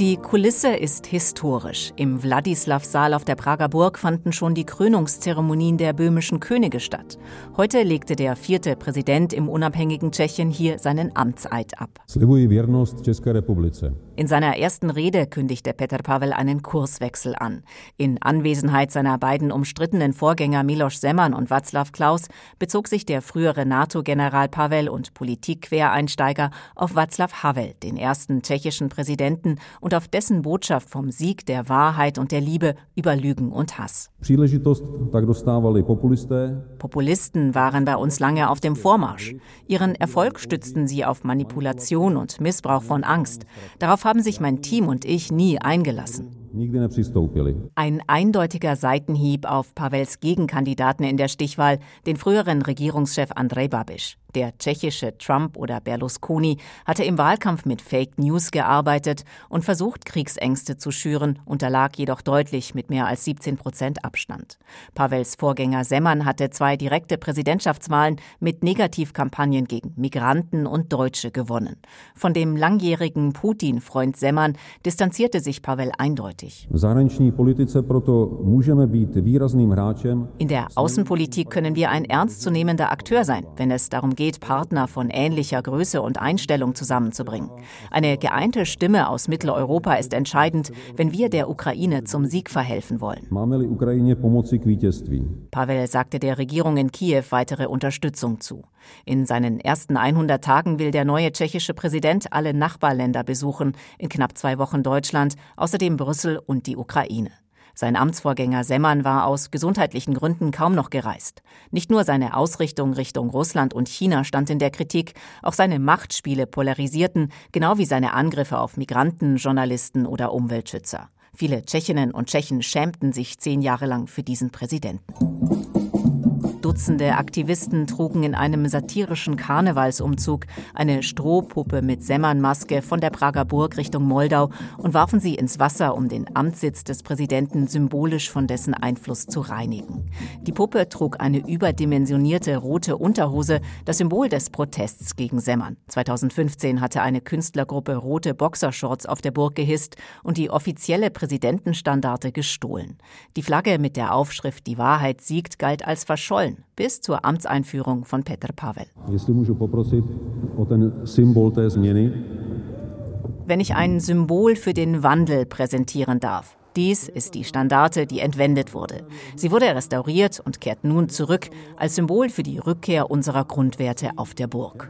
Die Kulisse ist historisch. Im Wladislaw-Saal auf der Prager Burg fanden schon die Krönungszeremonien der böhmischen Könige statt. Heute legte der vierte Präsident im unabhängigen Tschechien hier seinen Amtseid ab. In seiner ersten Rede kündigte Petr Pavel einen Kurswechsel an. In Anwesenheit seiner beiden umstrittenen Vorgänger Miloš Zeman und Václav Klaus bezog sich der frühere NATO-General Pavel und Politikquereinsteiger auf Václav Havel, den ersten tschechischen Präsidenten und auf dessen Botschaft vom Sieg der Wahrheit und der Liebe über Lügen und Hass. Populisten waren bei uns lange auf dem Vormarsch. Ihren Erfolg stützten sie auf Manipulation und Missbrauch von Angst. Darauf haben sich mein Team und ich nie eingelassen. Ein eindeutiger Seitenhieb auf Pavels Gegenkandidaten in der Stichwahl, den früheren Regierungschef Andrej Babiš. Der tschechische Trump oder Berlusconi hatte im Wahlkampf mit Fake News gearbeitet und versucht, Kriegsängste zu schüren, unterlag jedoch deutlich mit mehr als 17 Prozent Abstand. Pavels Vorgänger Semmern hatte zwei direkte Präsidentschaftswahlen mit Negativkampagnen gegen Migranten und Deutsche gewonnen. Von dem langjährigen Putin-Freund Semmern distanzierte sich Pavel eindeutig. In der Außenpolitik können wir ein ernstzunehmender Akteur sein, wenn es darum geht, geht, Partner von ähnlicher Größe und Einstellung zusammenzubringen. Eine geeinte Stimme aus Mitteleuropa ist entscheidend, wenn wir der Ukraine zum Sieg verhelfen wollen. Pavel sagte der Regierung in Kiew weitere Unterstützung zu. In seinen ersten 100 Tagen will der neue tschechische Präsident alle Nachbarländer besuchen, in knapp zwei Wochen Deutschland, außerdem Brüssel und die Ukraine. Sein Amtsvorgänger Semmern war aus gesundheitlichen Gründen kaum noch gereist. Nicht nur seine Ausrichtung Richtung Russland und China stand in der Kritik, auch seine Machtspiele polarisierten, genau wie seine Angriffe auf Migranten, Journalisten oder Umweltschützer. Viele Tschechinnen und Tschechen schämten sich zehn Jahre lang für diesen Präsidenten. Dutzende Aktivisten trugen in einem satirischen Karnevalsumzug eine Strohpuppe mit Semmernmaske von der Prager Burg Richtung Moldau und warfen sie ins Wasser, um den Amtssitz des Präsidenten symbolisch von dessen Einfluss zu reinigen. Die Puppe trug eine überdimensionierte rote Unterhose, das Symbol des Protests gegen Semmern. 2015 hatte eine Künstlergruppe rote Boxershorts auf der Burg gehisst und die offizielle Präsidentenstandarte gestohlen. Die Flagge mit der Aufschrift Die Wahrheit siegt galt als verschollen bis zur Amtseinführung von Petr Pavel. Wenn ich ein Symbol für den Wandel präsentieren darf. Dies ist die Standarte, die entwendet wurde. Sie wurde restauriert und kehrt nun zurück als Symbol für die Rückkehr unserer Grundwerte auf der Burg.